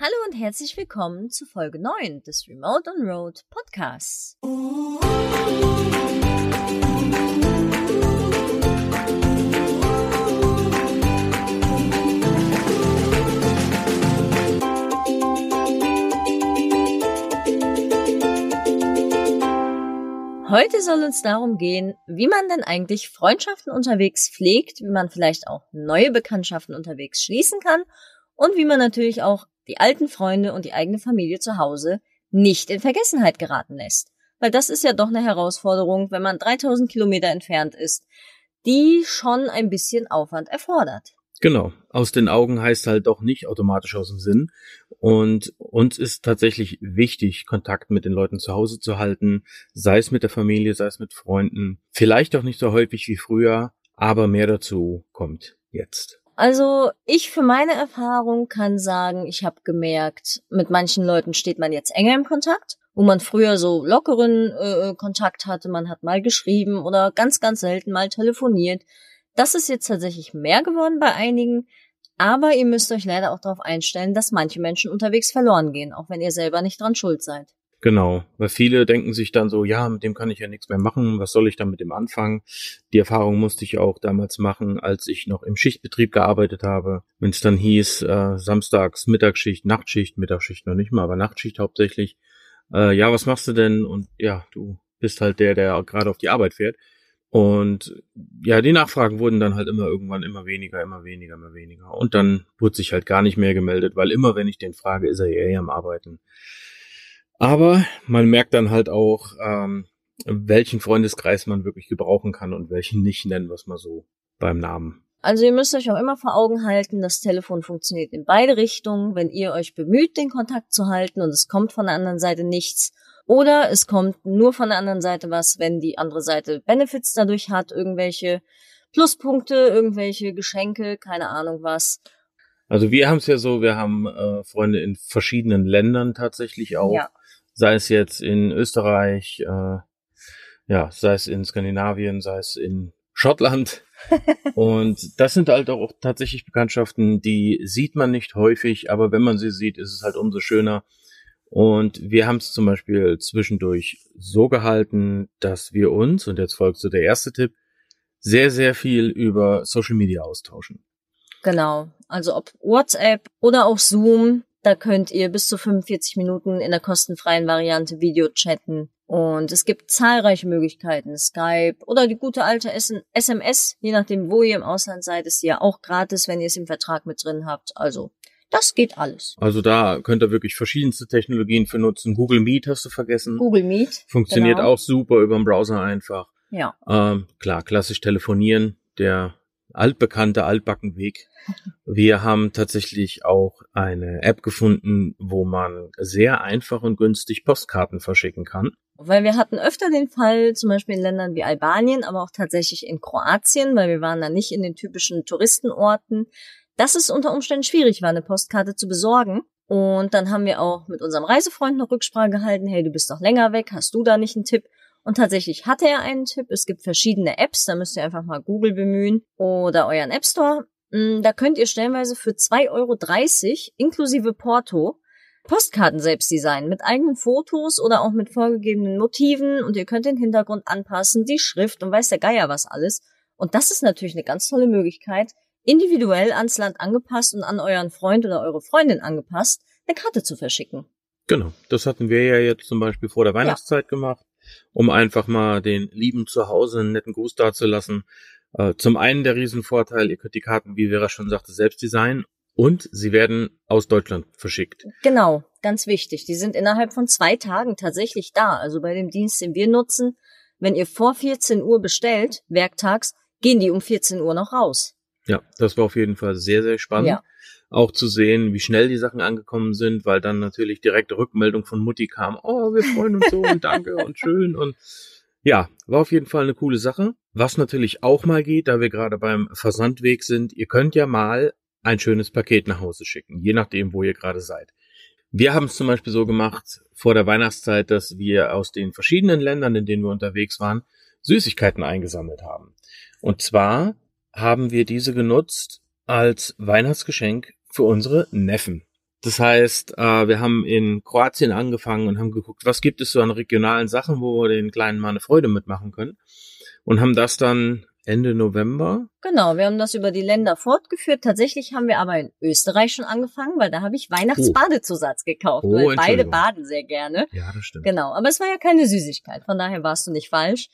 Hallo und herzlich willkommen zu Folge 9 des Remote on Road Podcasts. Heute soll uns darum gehen, wie man denn eigentlich Freundschaften unterwegs pflegt, wie man vielleicht auch neue Bekanntschaften unterwegs schließen kann und wie man natürlich auch die alten Freunde und die eigene Familie zu Hause nicht in Vergessenheit geraten lässt. Weil das ist ja doch eine Herausforderung, wenn man 3000 Kilometer entfernt ist, die schon ein bisschen Aufwand erfordert. Genau. Aus den Augen heißt halt doch nicht automatisch aus dem Sinn. Und uns ist tatsächlich wichtig, Kontakt mit den Leuten zu Hause zu halten, sei es mit der Familie, sei es mit Freunden. Vielleicht auch nicht so häufig wie früher, aber mehr dazu kommt jetzt. Also ich für meine Erfahrung kann sagen, ich habe gemerkt, mit manchen Leuten steht man jetzt enger im Kontakt, wo man früher so lockeren äh, Kontakt hatte, man hat mal geschrieben oder ganz, ganz selten mal telefoniert. Das ist jetzt tatsächlich mehr geworden bei einigen, aber ihr müsst euch leider auch darauf einstellen, dass manche Menschen unterwegs verloren gehen, auch wenn ihr selber nicht dran schuld seid. Genau, weil viele denken sich dann so, ja, mit dem kann ich ja nichts mehr machen, was soll ich dann mit dem anfangen? Die Erfahrung musste ich auch damals machen, als ich noch im Schichtbetrieb gearbeitet habe. Wenn es dann hieß, äh, samstags Mittagsschicht, Nachtschicht, Mittagsschicht noch nicht mal, aber Nachtschicht hauptsächlich. Äh, ja, was machst du denn? Und ja, du bist halt der, der gerade auf die Arbeit fährt. Und ja, die Nachfragen wurden dann halt immer irgendwann immer weniger, immer weniger, immer weniger. Und dann wurde sich halt gar nicht mehr gemeldet, weil immer, wenn ich den frage, ist er eh am Arbeiten. Aber man merkt dann halt auch, ähm, welchen Freundeskreis man wirklich gebrauchen kann und welchen nicht, nennen wir es mal so beim Namen. Also ihr müsst euch auch immer vor Augen halten, das Telefon funktioniert in beide Richtungen, wenn ihr euch bemüht, den Kontakt zu halten und es kommt von der anderen Seite nichts. Oder es kommt nur von der anderen Seite was, wenn die andere Seite Benefits dadurch hat, irgendwelche Pluspunkte, irgendwelche Geschenke, keine Ahnung was. Also wir haben es ja so, wir haben äh, Freunde in verschiedenen Ländern tatsächlich auch. Ja sei es jetzt in Österreich, äh, ja, sei es in Skandinavien, sei es in Schottland. und das sind halt auch tatsächlich Bekanntschaften, die sieht man nicht häufig, aber wenn man sie sieht, ist es halt umso schöner. Und wir haben es zum Beispiel zwischendurch so gehalten, dass wir uns, und jetzt folgt so der erste Tipp, sehr, sehr viel über Social Media austauschen. Genau. Also ob WhatsApp oder auch Zoom, da könnt ihr bis zu 45 Minuten in der kostenfreien Variante Video chatten. Und es gibt zahlreiche Möglichkeiten. Skype oder die gute alte SMS, je nachdem, wo ihr im Ausland seid, ist ja auch gratis, wenn ihr es im Vertrag mit drin habt. Also, das geht alles. Also da könnt ihr wirklich verschiedenste Technologien für nutzen. Google Meet hast du vergessen. Google Meet. Funktioniert genau. auch super über den Browser einfach. Ja. Ähm, klar, klassisch telefonieren. Der altbekannte Altbackenweg. Wir haben tatsächlich auch eine App gefunden, wo man sehr einfach und günstig Postkarten verschicken kann. Weil wir hatten öfter den Fall, zum Beispiel in Ländern wie Albanien, aber auch tatsächlich in Kroatien, weil wir waren da nicht in den typischen Touristenorten, dass es unter Umständen schwierig war, eine Postkarte zu besorgen. Und dann haben wir auch mit unserem Reisefreund noch Rücksprache gehalten, hey, du bist doch länger weg, hast du da nicht einen Tipp? Und tatsächlich hatte er einen Tipp. Es gibt verschiedene Apps, da müsst ihr einfach mal Google bemühen oder euren App Store. Mm, da könnt ihr stellenweise für 2,30 Euro inklusive Porto Postkarten selbst designen mit eigenen Fotos oder auch mit vorgegebenen Motiven und ihr könnt den Hintergrund anpassen, die Schrift und weiß der Geier was alles. Und das ist natürlich eine ganz tolle Möglichkeit, individuell ans Land angepasst und an euren Freund oder eure Freundin angepasst, eine Karte zu verschicken. Genau, das hatten wir ja jetzt zum Beispiel vor der Weihnachtszeit ja. gemacht um einfach mal den Lieben zu Hause einen netten Gruß dazulassen. Äh, zum einen der Riesenvorteil, ihr könnt die Karten, wie Vera schon sagte, selbst designen und sie werden aus Deutschland verschickt. Genau, ganz wichtig. Die sind innerhalb von zwei Tagen tatsächlich da. Also bei dem Dienst, den wir nutzen, wenn ihr vor 14 Uhr bestellt, werktags, gehen die um 14 Uhr noch raus. Ja, das war auf jeden Fall sehr, sehr spannend. Ja auch zu sehen, wie schnell die Sachen angekommen sind, weil dann natürlich direkt Rückmeldung von Mutti kam, oh, wir freuen uns so und danke und schön und ja, war auf jeden Fall eine coole Sache. Was natürlich auch mal geht, da wir gerade beim Versandweg sind, ihr könnt ja mal ein schönes Paket nach Hause schicken, je nachdem, wo ihr gerade seid. Wir haben es zum Beispiel so gemacht vor der Weihnachtszeit, dass wir aus den verschiedenen Ländern, in denen wir unterwegs waren, Süßigkeiten eingesammelt haben. Und zwar haben wir diese genutzt als Weihnachtsgeschenk für unsere Neffen. Das heißt, äh, wir haben in Kroatien angefangen und haben geguckt, was gibt es so an regionalen Sachen, wo wir den Kleinen mal eine Freude mitmachen können. Und haben das dann Ende November. Genau, wir haben das über die Länder fortgeführt. Tatsächlich haben wir aber in Österreich schon angefangen, weil da habe ich Weihnachtsbadezusatz gekauft, Oh, weil beide baden sehr gerne. Ja, das stimmt. Genau, aber es war ja keine Süßigkeit, von daher warst du nicht falsch.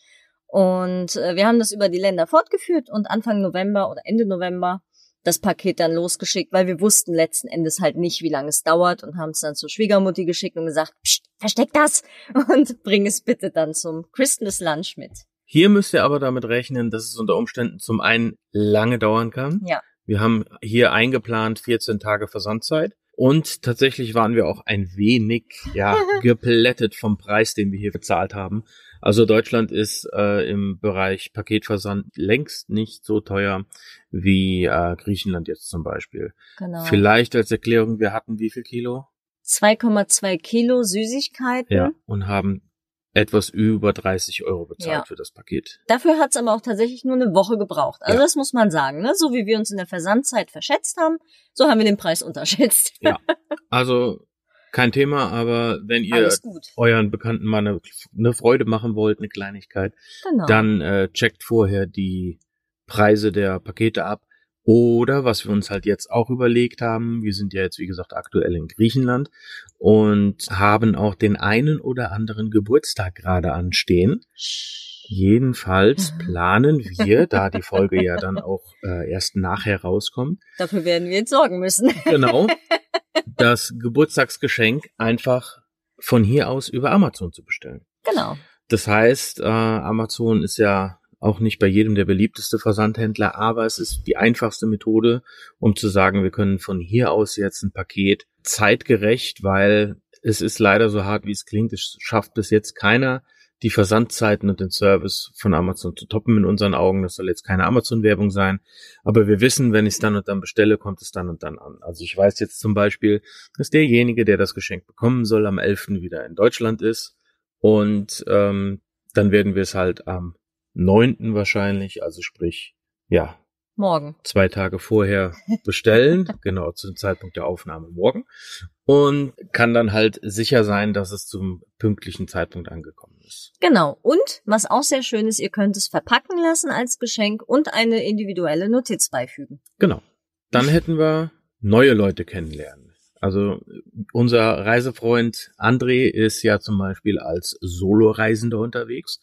Und äh, wir haben das über die Länder fortgeführt und Anfang November oder Ende November das Paket dann losgeschickt, weil wir wussten letzten Endes halt nicht, wie lange es dauert und haben es dann zur Schwiegermutti geschickt und gesagt, Psst, versteck das und bring es bitte dann zum Christmas Lunch mit. Hier müsst ihr aber damit rechnen, dass es unter Umständen zum einen lange dauern kann. Ja. Wir haben hier eingeplant 14 Tage Versandzeit. Und tatsächlich waren wir auch ein wenig, ja, geplättet vom Preis, den wir hier bezahlt haben. Also Deutschland ist äh, im Bereich Paketversand längst nicht so teuer wie äh, Griechenland jetzt zum Beispiel. Genau. Vielleicht als Erklärung, wir hatten wie viel Kilo? 2,2 Kilo Süßigkeiten. Ja. Und haben etwas über 30 Euro bezahlt Ja. für das Paket. Dafür hat's aber auch tatsächlich nur eine Woche gebraucht. Also Ja. das muss man sagen. Ne? So wie wir uns in der Versandzeit verschätzt haben, so haben wir den Preis unterschätzt. Ja. Also kein Thema, aber wenn ihr euren Bekannten mal eine, eine Freude machen wollt, eine Kleinigkeit, Genau. dann äh, checkt vorher die Preise der Pakete ab. Oder was wir uns halt jetzt auch überlegt haben, wir sind ja jetzt wie gesagt aktuell in Griechenland und haben auch den einen oder anderen Geburtstag gerade anstehen. Jedenfalls planen wir, da die Folge ja dann auch äh, erst nachher rauskommt, Dafür werden wir jetzt sorgen müssen. genau, das Geburtstagsgeschenk einfach von hier aus über Amazon zu bestellen. genau. Das heißt, äh, Amazon ist ja auch nicht bei jedem der beliebteste Versandhändler, aber es ist die einfachste Methode, um zu sagen, wir können von hier aus jetzt ein Paket zeitgerecht, weil es ist leider so hart, wie es klingt, es schafft bis jetzt keiner, die Versandzeiten und den Service von Amazon zu toppen in unseren Augen. Das soll jetzt keine Amazon-Werbung sein, aber wir wissen, wenn ich es dann und dann bestelle, kommt es dann und dann an. Also ich weiß jetzt zum Beispiel, dass derjenige, der das Geschenk bekommen soll, am 11. wieder in Deutschland ist und ähm, dann werden wir es halt am 9. wahrscheinlich, also sprich, ja, Morgen. zwei Tage vorher bestellen, genau zum Zeitpunkt der Aufnahme morgen und kann dann halt sicher sein, dass es zum pünktlichen Zeitpunkt angekommen ist. Genau. Und was auch sehr schön ist, ihr könnt es verpacken lassen als Geschenk und eine individuelle Notiz beifügen. Genau. Dann hätten wir neue Leute kennenlernen. Also unser Reisefreund André ist ja zum Beispiel als Soloreisender unterwegs.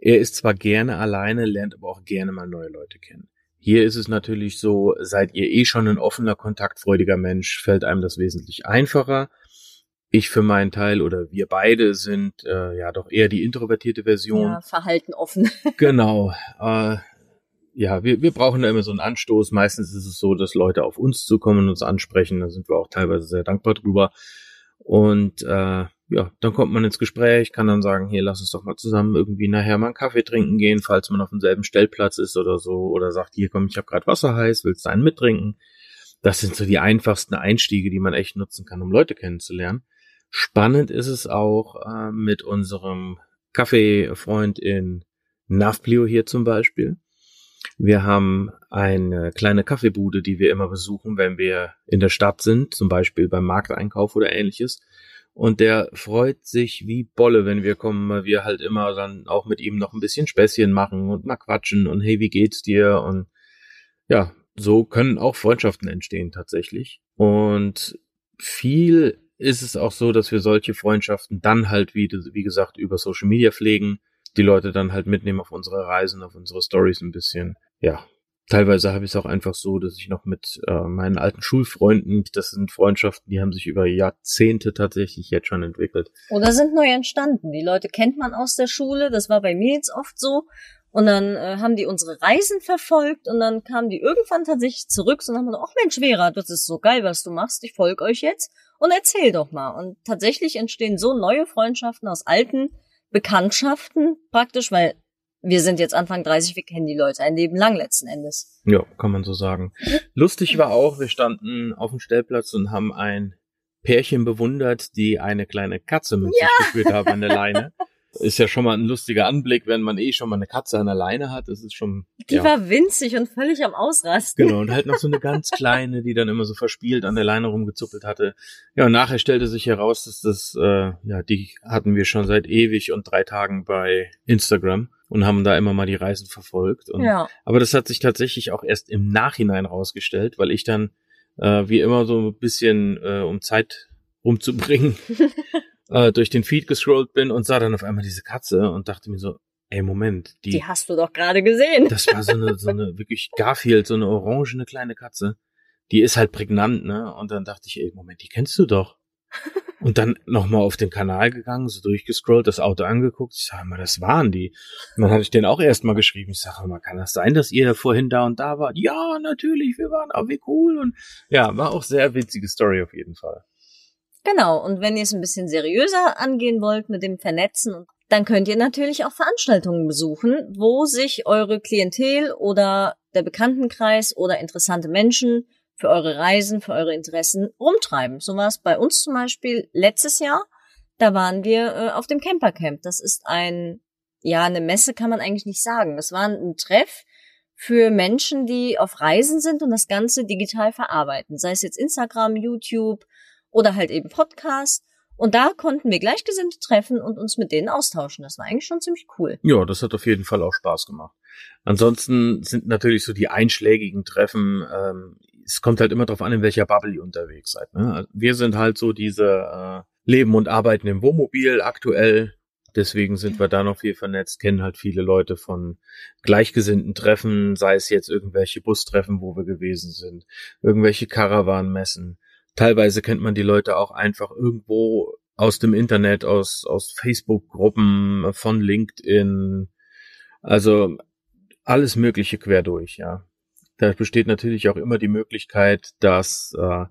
Er ist zwar gerne alleine, lernt aber auch gerne mal neue Leute kennen. Hier ist es natürlich so, seid ihr eh schon ein offener, kontaktfreudiger Mensch, fällt einem das wesentlich einfacher. Ich für meinen Teil oder wir beide sind äh, ja doch eher die introvertierte Version. Ja, Verhalten offen. Genau. Äh, ja, wir, wir brauchen da immer so einen Anstoß. Meistens ist es so, dass Leute auf uns zukommen und uns ansprechen. Da sind wir auch teilweise sehr dankbar drüber. Und äh, ja, dann kommt man ins Gespräch, kann dann sagen, hier lass uns doch mal zusammen irgendwie nachher mal einen Kaffee trinken gehen, falls man auf demselben Stellplatz ist oder so. Oder sagt, hier komm, ich habe gerade Wasser heiß, willst du einen mittrinken? Das sind so die einfachsten Einstiege, die man echt nutzen kann, um Leute kennenzulernen. Spannend ist es auch äh, mit unserem Kaffeefreund in Navplio hier zum Beispiel. Wir haben eine kleine Kaffeebude, die wir immer besuchen, wenn wir in der Stadt sind, zum Beispiel beim Markteinkauf oder ähnliches. Und der freut sich wie Bolle, wenn wir kommen, weil wir halt immer dann auch mit ihm noch ein bisschen Späßchen machen und mal quatschen und hey, wie geht's dir? Und ja, so können auch Freundschaften entstehen tatsächlich. Und viel ist es auch so, dass wir solche Freundschaften dann halt, wie, wie gesagt, über Social Media pflegen, die Leute dann halt mitnehmen auf unsere Reisen, auf unsere Stories ein bisschen. Ja, teilweise habe ich es auch einfach so, dass ich noch mit äh, meinen alten Schulfreunden, das sind Freundschaften, die haben sich über Jahrzehnte tatsächlich jetzt schon entwickelt. Oder sind neu entstanden. Die Leute kennt man aus der Schule, das war bei mir jetzt oft so. Und dann äh, haben die unsere Reisen verfolgt und dann kamen die irgendwann tatsächlich zurück und haben gesagt, ach Mensch, Vera, das ist so geil, was du machst, ich folge euch jetzt und erzähl doch mal. Und tatsächlich entstehen so neue Freundschaften aus alten Bekanntschaften praktisch, weil wir sind jetzt Anfang 30, wir kennen die Leute ein Leben lang letzten Endes. Ja, kann man so sagen. Lustig war auch, wir standen auf dem Stellplatz und haben ein Pärchen bewundert, die eine kleine Katze mit sich geführt haben an der Leine. Ist ja schon mal ein lustiger Anblick, wenn man eh schon mal eine Katze an der Leine hat. Das ist schon. Die ja. war winzig und völlig am Ausrasten. Genau, und halt noch so eine ganz kleine, die dann immer so verspielt an der Leine rumgezuppelt hatte. Ja, und nachher stellte sich heraus, dass das, äh, ja, die hatten wir schon seit ewig und drei Tagen bei Instagram und haben da immer mal die Reisen verfolgt. Und, Ja. Aber das hat sich tatsächlich auch erst im Nachhinein rausgestellt, weil ich dann äh, wie immer so ein bisschen, äh, um Zeit rumzubringen, äh, durch den Feed gescrollt bin und sah dann auf einmal diese Katze und dachte mir so, ey, Moment, die, Die hast du doch gerade gesehen. das war so eine, so eine wirklich Garfield, so eine orangene kleine Katze. Die ist halt prägnant, ne? Und dann dachte ich, ey, Moment, die kennst du doch. Und dann nochmal auf den Kanal gegangen, so durchgescrollt, das Auto angeguckt. Ich sag mal, das waren die. Und dann hatte ich den auch erstmal geschrieben. Ich sage mal, kann das sein, dass ihr vorhin da und da wart? Ja, natürlich, wir waren, aber wie cool. Und ja, war auch sehr witzige Story auf jeden Fall. Genau, und wenn ihr es ein bisschen seriöser angehen wollt mit dem Vernetzen, dann könnt ihr natürlich auch Veranstaltungen besuchen, wo sich eure Klientel oder der Bekanntenkreis oder interessante Menschen für eure Reisen, für eure Interessen rumtreiben. So war es bei uns zum Beispiel letztes Jahr. Da waren wir äh, auf dem Campercamp. Das ist ein, ja, eine Messe kann man eigentlich nicht sagen. Das war ein Treff für Menschen, die auf Reisen sind und das Ganze digital verarbeiten. Sei es jetzt Instagram, YouTube, oder halt eben Podcast. Und da konnten wir Gleichgesinnte treffen und uns mit denen austauschen. Das war eigentlich schon ziemlich cool. Ja, das hat auf jeden Fall auch Spaß gemacht. Ansonsten sind natürlich so die einschlägigen Treffen, ähm, es kommt halt immer darauf an, in welcher Bubble ihr unterwegs seid. Ne? Wir sind halt so diese äh, Leben und Arbeiten im Wohnmobil aktuell. Deswegen sind wir da noch viel vernetzt, kennen halt viele Leute von gleichgesinnten Treffen, sei es jetzt irgendwelche Bustreffen, wo wir gewesen sind, irgendwelche Caravan-Messen. Teilweise kennt man die Leute auch einfach irgendwo aus dem Internet, aus, aus Facebook-Gruppen, von LinkedIn, also alles Mögliche quer durch, ja. Da besteht natürlich auch immer die Möglichkeit, dass äh,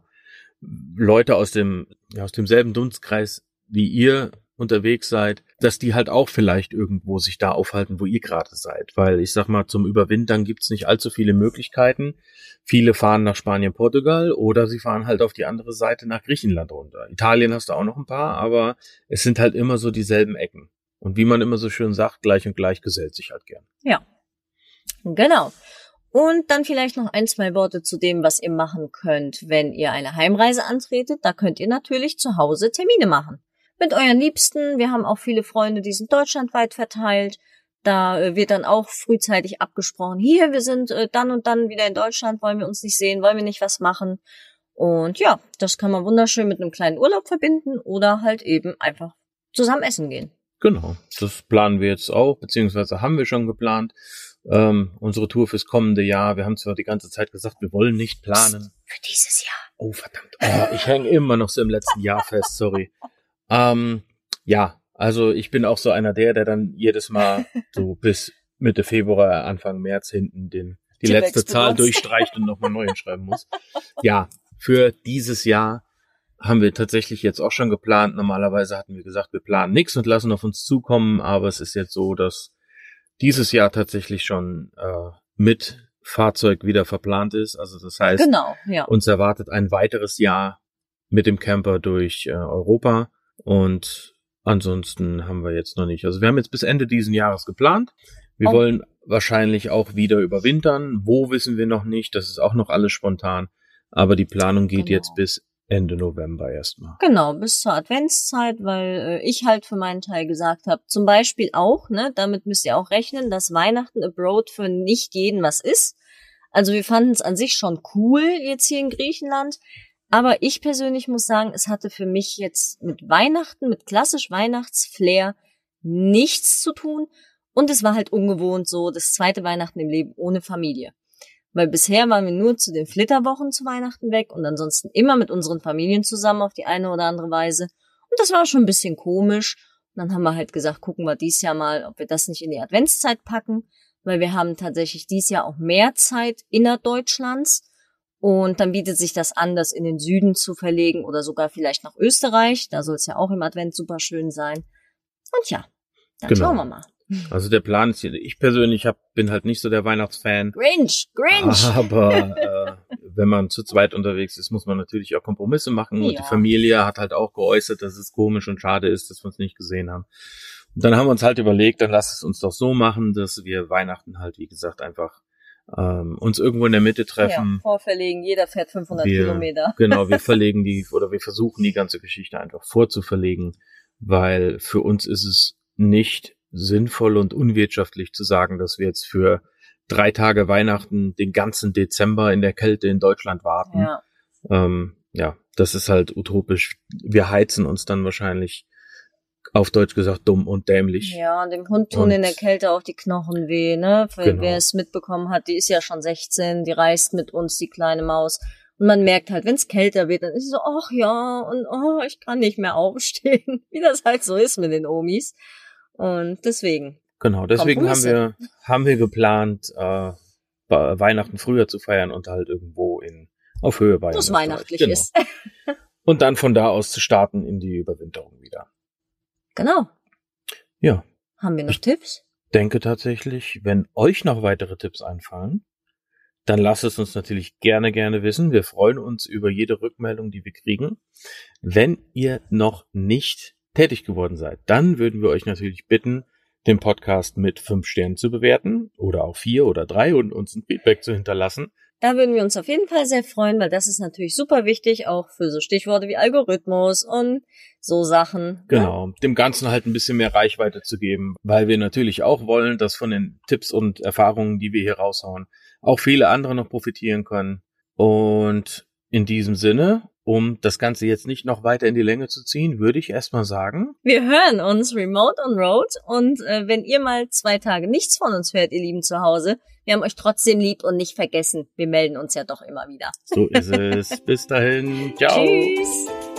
Leute aus dem aus demselben Dunstkreis wie ihr unterwegs seid, dass die halt auch vielleicht irgendwo sich da aufhalten, wo ihr gerade seid. Weil ich sag mal, zum Überwintern gibt's nicht allzu viele Möglichkeiten. Viele fahren nach Spanien, Portugal oder sie fahren halt auf die andere Seite nach Griechenland runter. Italien hast du auch noch ein paar, aber es sind halt immer so dieselben Ecken. Und wie man immer so schön sagt, gleich und gleich gesellt sich halt gern. Ja. Genau. Und dann vielleicht noch ein, zwei Worte zu dem, was ihr machen könnt, wenn ihr eine Heimreise antretet. Da könnt ihr natürlich zu Hause Termine machen. Mit euren Liebsten. Wir haben auch viele Freunde, die sind deutschlandweit verteilt. Da äh, wird dann auch frühzeitig abgesprochen. Hier, wir sind äh, dann und dann wieder in Deutschland, wollen wir uns nicht sehen, wollen wir nicht was machen. Und ja, das kann man wunderschön mit einem kleinen Urlaub verbinden oder halt eben einfach zusammen essen gehen. Genau, das planen wir jetzt auch, beziehungsweise haben wir schon geplant. Ähm, unsere Tour fürs kommende Jahr. Wir haben zwar die ganze Zeit gesagt, wir wollen nicht planen. Für dieses Jahr. Oh, verdammt. Oh, ich hänge immer noch so im letzten Jahr fest, sorry. Ähm, ja, also ich bin auch so einer der, der dann jedes Mal so bis Mitte Februar, Anfang März hinten den, die Tippex letzte Zahl durchstreicht und nochmal neu schreiben muss. Ja, für dieses Jahr haben wir tatsächlich jetzt auch schon geplant. Normalerweise hatten wir gesagt, wir planen nichts und lassen auf uns zukommen, aber es ist jetzt so, dass dieses Jahr tatsächlich schon äh, mit Fahrzeug wieder verplant ist. Also das heißt, Genau, ja. uns erwartet ein weiteres Jahr mit dem Camper durch äh, Europa und ansonsten haben wir jetzt noch nicht. Also wir haben jetzt bis Ende diesen Jahres geplant. Wir Oh. wollen wahrscheinlich auch wieder überwintern. Wo wissen wir noch nicht. Das ist auch noch alles spontan. Aber die Planung geht Genau. jetzt bis Ende November erstmal. Genau, bis zur Adventszeit, weil äh, ich halt für meinen Teil gesagt habe, zum Beispiel auch, ne, damit müsst ihr auch rechnen, dass Weihnachten abroad für nicht jeden was ist. Also wir fanden es an sich schon cool jetzt hier in Griechenland, aber ich persönlich muss sagen, es hatte für mich jetzt mit Weihnachten, mit klassisch Weihnachtsflair nichts zu tun und es war halt ungewohnt so das zweite Weihnachten im Leben ohne Familie. Weil bisher waren wir nur zu den Flitterwochen zu Weihnachten weg und ansonsten immer mit unseren Familien zusammen auf die eine oder andere Weise. Und das war schon ein bisschen komisch. Und dann haben wir halt gesagt, gucken wir dies Jahr mal, ob wir das nicht in die Adventszeit packen, weil wir haben tatsächlich dies Jahr auch mehr Zeit innerdeutschlands. Und dann bietet sich das an, das in den Süden zu verlegen oder sogar vielleicht nach Österreich. Da soll es ja auch im Advent super schön sein. Und ja, dann Genau. schauen wir mal. Also der Plan ist hier, ich persönlich hab, bin halt nicht so der Weihnachtsfan. Grinch, Grinch! Aber äh, wenn man zu zweit unterwegs ist, muss man natürlich auch Kompromisse machen. Und Ja. die Familie hat halt auch geäußert, dass es komisch und schade ist, dass wir uns nicht gesehen haben. dann haben wir uns halt überlegt, dann lass es uns doch so machen, dass wir Weihnachten halt, wie gesagt, einfach ähm, uns irgendwo in der Mitte treffen. Ja, vorverlegen, jeder fährt 500 wir, Kilometer. Genau, wir verlegen die oder wir versuchen die ganze Geschichte einfach vorzuverlegen, weil für uns ist es nicht sinnvoll und unwirtschaftlich zu sagen, dass wir jetzt für drei Tage Weihnachten den ganzen Dezember in der Kälte in Deutschland warten. Ja. Ähm, ja, das ist halt utopisch. Wir heizen uns dann wahrscheinlich auf Deutsch gesagt dumm und dämlich. Ja, dem Hund tun Und- in der Kälte auch die Knochen weh, ne? Weil Genau. wer es mitbekommen hat, die ist ja schon 16, die reist mit uns, die kleine Maus. Und man merkt halt, wenn es kälter wird, dann ist es so, ach ja, und oh, ich kann nicht mehr aufstehen. Wie das halt so ist mit den Omis. Und deswegen. Genau, deswegen haben wir, haben wir geplant, äh, Weihnachten früher zu feiern und halt irgendwo in, auf Höhe in Österreich. weihnachtlich genau. ist. Und dann von da aus zu starten in die Überwinterung wieder. Genau. Ja, Haben wir noch Ich- Tipps? denke tatsächlich, wenn euch noch weitere Tipps einfallen, dann lasst es uns natürlich gerne, gerne wissen. Wir freuen uns über jede Rückmeldung, die wir kriegen. Wenn ihr noch nicht tätig geworden seid, dann würden wir euch natürlich bitten, den Podcast mit fünf Sternen zu bewerten oder auch vier oder drei und uns ein Feedback zu hinterlassen. Da würden wir uns auf jeden Fall sehr freuen, weil das ist natürlich super wichtig, auch für so Stichworte wie Algorithmus und so Sachen. ne? Genau, dem Ganzen halt ein bisschen mehr Reichweite zu geben, weil wir natürlich auch wollen, dass von den Tipps und Erfahrungen, die wir hier raushauen, auch viele andere noch profitieren können. Und in diesem Sinne, um das Ganze jetzt nicht noch weiter in die Länge zu ziehen, würde ich erstmal sagen, Wir hören uns remote on road und äh, wenn ihr mal zwei Tage nichts von uns hört, ihr Lieben zu Hause, wir haben euch trotzdem lieb und nicht vergessen. Wir melden uns ja doch immer wieder. so ist es. Bis dahin. Ciao. Tschüss.